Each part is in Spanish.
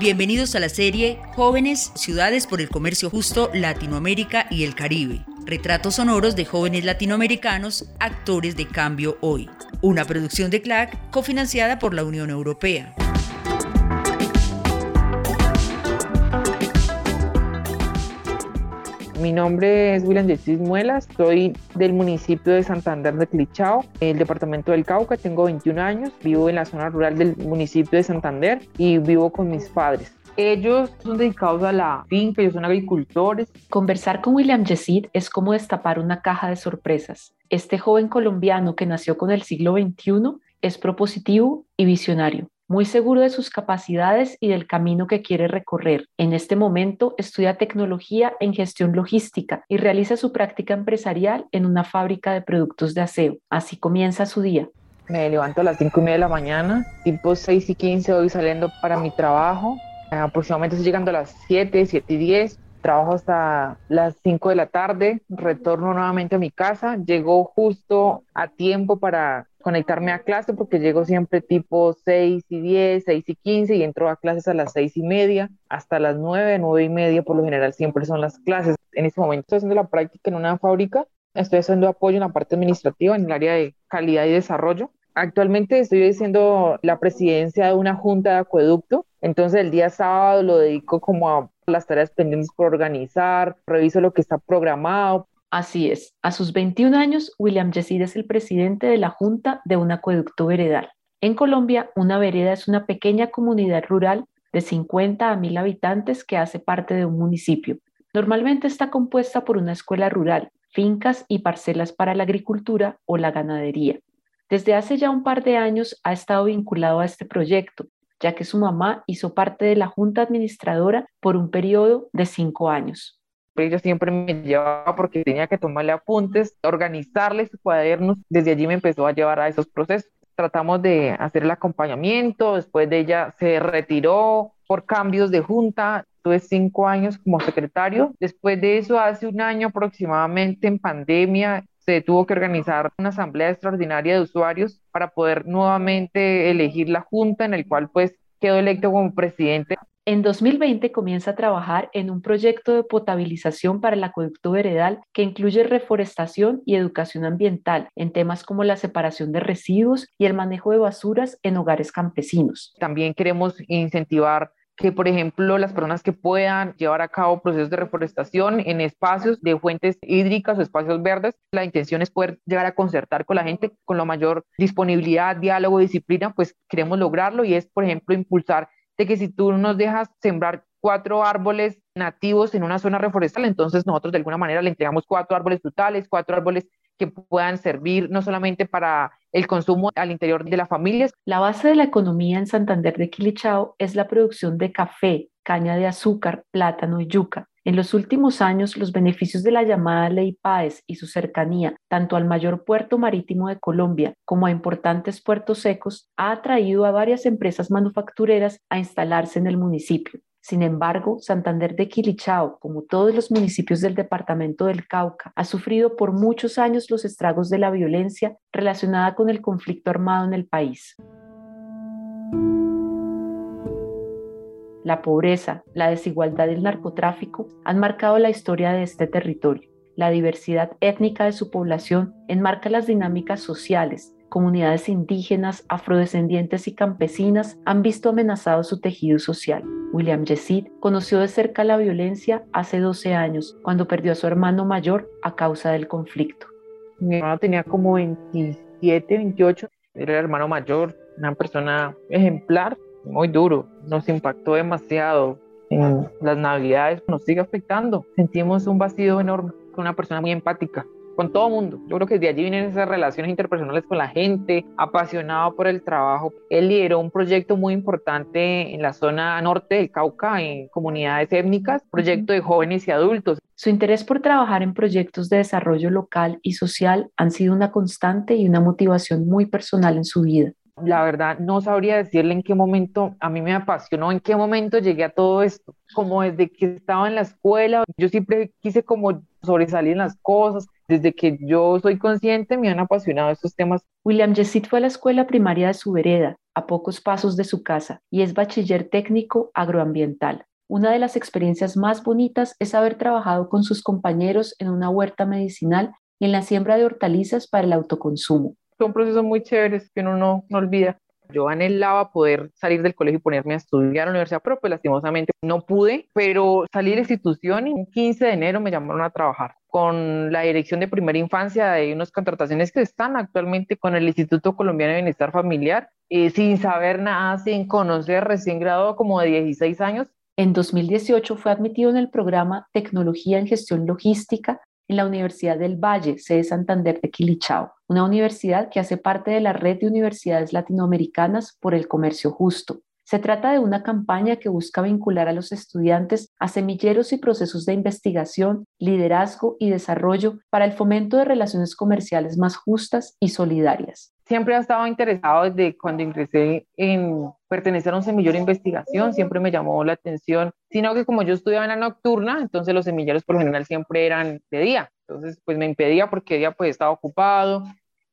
Bienvenidos a la serie Jóvenes, Ciudades por el Comercio Justo, Latinoamérica y el Caribe. Retratos sonoros de jóvenes latinoamericanos, actores de cambio hoy. Una producción de CLAC cofinanciada por la Unión Europea. Mi nombre es William Yesis Muelas, soy del municipio de Santander de Clichao, el departamento del Cauca, tengo 21 años, vivo en la zona rural del municipio de Santander y vivo con mis padres. Ellos son dedicados a la finca, ellos son agricultores. Conversar con William Yesid es como destapar una caja de sorpresas. Este joven colombiano que nació con el siglo XXI es propositivo y visionario muy seguro de sus capacidades y del camino que quiere recorrer. En este momento estudia tecnología en gestión logística y realiza su práctica empresarial en una fábrica de productos de aseo. Así comienza su día. Me levanto a las 5 y media de la mañana, tipo 6 y 15 voy saliendo para mi trabajo. Aproximadamente estoy llegando a las 7, 7 y 10. Trabajo hasta las 5 de la tarde, retorno nuevamente a mi casa, llego justo a tiempo para conectarme a clase porque llego siempre tipo 6 y 10, 6 y 15 y entro a clases a las 6 y media hasta las 9, 9 y media por lo general siempre son las clases. En este momento estoy haciendo la práctica en una fábrica, estoy haciendo apoyo en la parte administrativa, en el área de calidad y desarrollo. Actualmente estoy haciendo la presidencia de una junta de acueducto, entonces el día sábado lo dedico como a las tareas pendientes por organizar, reviso lo que está programado, Así es, a sus 21 años, William Yesid es el presidente de la Junta de un acueducto veredal. En Colombia, una vereda es una pequeña comunidad rural de 50 a 1000 habitantes que hace parte de un municipio. Normalmente está compuesta por una escuela rural, fincas y parcelas para la agricultura o la ganadería. Desde hace ya un par de años ha estado vinculado a este proyecto, ya que su mamá hizo parte de la junta administradora por un periodo de cinco años ella siempre me llevaba porque tenía que tomarle apuntes, organizarle sus cuadernos. Desde allí me empezó a llevar a esos procesos. Tratamos de hacer el acompañamiento, después de ella se retiró por cambios de junta, tuve cinco años como secretario. Después de eso, hace un año aproximadamente en pandemia, se tuvo que organizar una asamblea extraordinaria de usuarios para poder nuevamente elegir la junta en el cual pues quedó electo como presidente en 2020 comienza a trabajar en un proyecto de potabilización para el acueducto veredal que incluye reforestación y educación ambiental en temas como la separación de residuos y el manejo de basuras en hogares campesinos. También queremos incentivar que, por ejemplo, las personas que puedan llevar a cabo procesos de reforestación en espacios de fuentes hídricas o espacios verdes, la intención es poder llegar a concertar con la gente con la mayor disponibilidad, diálogo, disciplina, pues queremos lograrlo y es, por ejemplo, impulsar de que si tú nos dejas sembrar cuatro árboles nativos en una zona reforestal, entonces nosotros de alguna manera le entregamos cuatro árboles frutales, cuatro árboles que puedan servir no solamente para el consumo al interior de las familias. La base de la economía en Santander de Quilichao es la producción de café, caña de azúcar, plátano y yuca. En los últimos años, los beneficios de la llamada Ley Páez y su cercanía, tanto al mayor puerto marítimo de Colombia como a importantes puertos secos, ha atraído a varias empresas manufactureras a instalarse en el municipio. Sin embargo, Santander de Quilichao, como todos los municipios del departamento del Cauca, ha sufrido por muchos años los estragos de la violencia relacionada con el conflicto armado en el país. La pobreza, la desigualdad y el narcotráfico han marcado la historia de este territorio. La diversidad étnica de su población enmarca las dinámicas sociales. Comunidades indígenas, afrodescendientes y campesinas han visto amenazado su tejido social. William Yesid conoció de cerca la violencia hace 12 años, cuando perdió a su hermano mayor a causa del conflicto. Mi hermano tenía como 27, 28, era el hermano mayor, una persona ejemplar, muy duro, nos impactó demasiado. En las navidades nos sigue afectando. Sentimos un vacío enorme con una persona muy empática con todo mundo. Yo creo que de allí vienen esas relaciones interpersonales con la gente, apasionado por el trabajo. Él lideró un proyecto muy importante en la zona norte del Cauca, en comunidades étnicas, proyecto de jóvenes y adultos. Su interés por trabajar en proyectos de desarrollo local y social han sido una constante y una motivación muy personal en su vida la verdad no sabría decirle en qué momento a mí me apasionó, en qué momento llegué a todo esto, como desde que estaba en la escuela, yo siempre quise como sobresalir en las cosas, desde que yo soy consciente me han apasionado estos temas. William Jessit fue a la escuela primaria de su vereda a pocos pasos de su casa, y es bachiller técnico agroambiental. Una de las experiencias más bonitas es haber trabajado con sus compañeros en una huerta medicinal y en la siembra de hortalizas para el autoconsumo. Son procesos muy chéveres que uno no, no olvida. Yo anhelaba poder salir del colegio y ponerme a estudiar a la universidad, pero pues lastimosamente no pude, pero salí de la institución y el 15 de enero me llamaron a trabajar con la Dirección de Primera Infancia de unas contrataciones que están actualmente con el Instituto Colombiano de Bienestar Familiar, eh, sin saber nada, sin conocer, recién graduado como de 16 años. En 2018 fue admitido en el programa Tecnología en Gestión Logística en la Universidad del Valle, sede Santander de Quilichao, una universidad que hace parte de la red de universidades latinoamericanas por el comercio justo. Se trata de una campaña que busca vincular a los estudiantes a semilleros y procesos de investigación, liderazgo y desarrollo para el fomento de relaciones comerciales más justas y solidarias siempre he estado interesado desde cuando ingresé en pertenecer a un semillero de investigación, siempre me llamó la atención, sino que como yo estudiaba en la nocturna, entonces los semilleros por lo general siempre eran de día, entonces pues me impedía porque día pues estaba ocupado.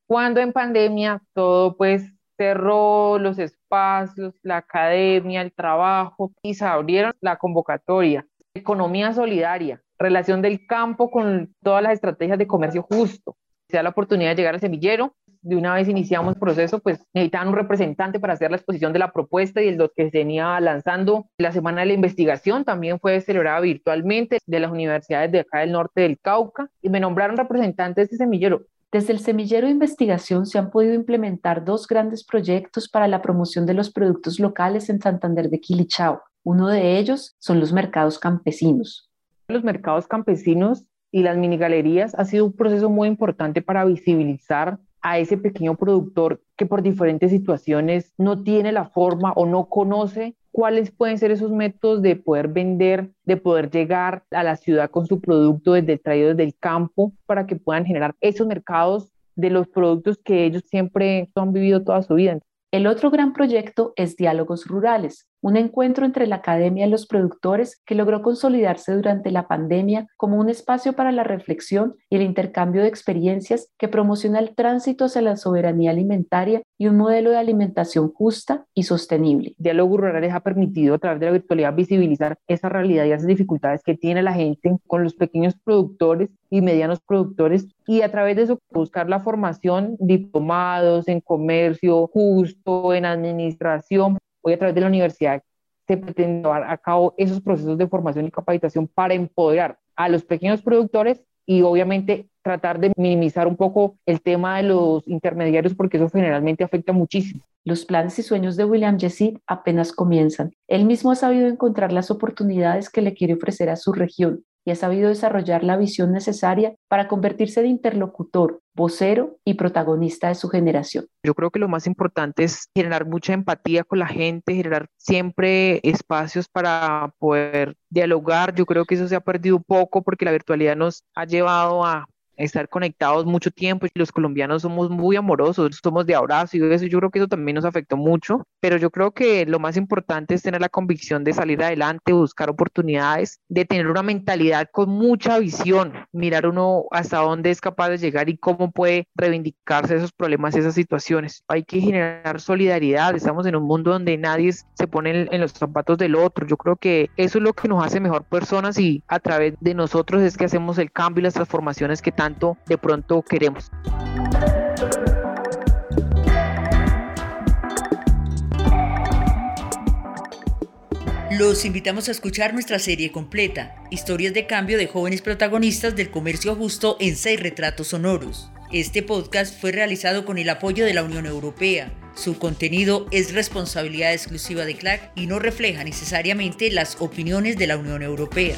Cuando en pandemia todo pues cerró los espacios, la academia, el trabajo y se abrieron la convocatoria, economía solidaria, relación del campo con todas las estrategias de comercio justo. Se da la oportunidad de llegar al semillero, de una vez iniciamos el proceso, pues necesitaban un representante para hacer la exposición de la propuesta y el lo que se venía lanzando. La semana de la investigación también fue celebrada virtualmente de las universidades de acá del norte del Cauca y me nombraron representante de este semillero. Desde el semillero de investigación se han podido implementar dos grandes proyectos para la promoción de los productos locales en Santander de Quilichao. Uno de ellos son los mercados campesinos. Los mercados campesinos y las mini galerías ha sido un proceso muy importante para visibilizar a ese pequeño productor que por diferentes situaciones no tiene la forma o no conoce cuáles pueden ser esos métodos de poder vender, de poder llegar a la ciudad con su producto desde traído desde el campo para que puedan generar esos mercados de los productos que ellos siempre han vivido toda su vida. El otro gran proyecto es Diálogos Rurales, un encuentro entre la academia y los productores que logró consolidarse durante la pandemia como un espacio para la reflexión y el intercambio de experiencias que promociona el tránsito hacia la soberanía alimentaria y un modelo de alimentación justa y sostenible. Diálogos Rurales ha permitido a través de la virtualidad visibilizar esa realidad y esas dificultades que tiene la gente con los pequeños productores y medianos productores y a través de eso buscar la formación, diplomados en comercio justo, en administración, hoy a través de la universidad se pretende llevar a cabo esos procesos de formación y capacitación para empoderar a los pequeños productores y obviamente tratar de minimizar un poco el tema de los intermediarios porque eso generalmente afecta muchísimo. Los planes y sueños de William Jessit apenas comienzan. Él mismo ha sabido encontrar las oportunidades que le quiere ofrecer a su región y ha sabido desarrollar la visión necesaria para convertirse en interlocutor, vocero y protagonista de su generación. Yo creo que lo más importante es generar mucha empatía con la gente, generar siempre espacios para poder dialogar. Yo creo que eso se ha perdido poco porque la virtualidad nos ha llevado a estar conectados mucho tiempo y los colombianos somos muy amorosos, somos de abrazo y eso, yo creo que eso también nos afectó mucho, pero yo creo que lo más importante es tener la convicción de salir adelante, buscar oportunidades, de tener una mentalidad con mucha visión, mirar uno hasta dónde es capaz de llegar y cómo puede reivindicarse esos problemas, esas situaciones. Hay que generar solidaridad, estamos en un mundo donde nadie se pone en los zapatos del otro, yo creo que eso es lo que nos hace mejor personas y a través de nosotros es que hacemos el cambio y las transformaciones que tanto de pronto queremos. Los invitamos a escuchar nuestra serie completa, Historias de cambio de jóvenes protagonistas del comercio justo en seis retratos sonoros. Este podcast fue realizado con el apoyo de la Unión Europea. Su contenido es responsabilidad exclusiva de CLAC y no refleja necesariamente las opiniones de la Unión Europea.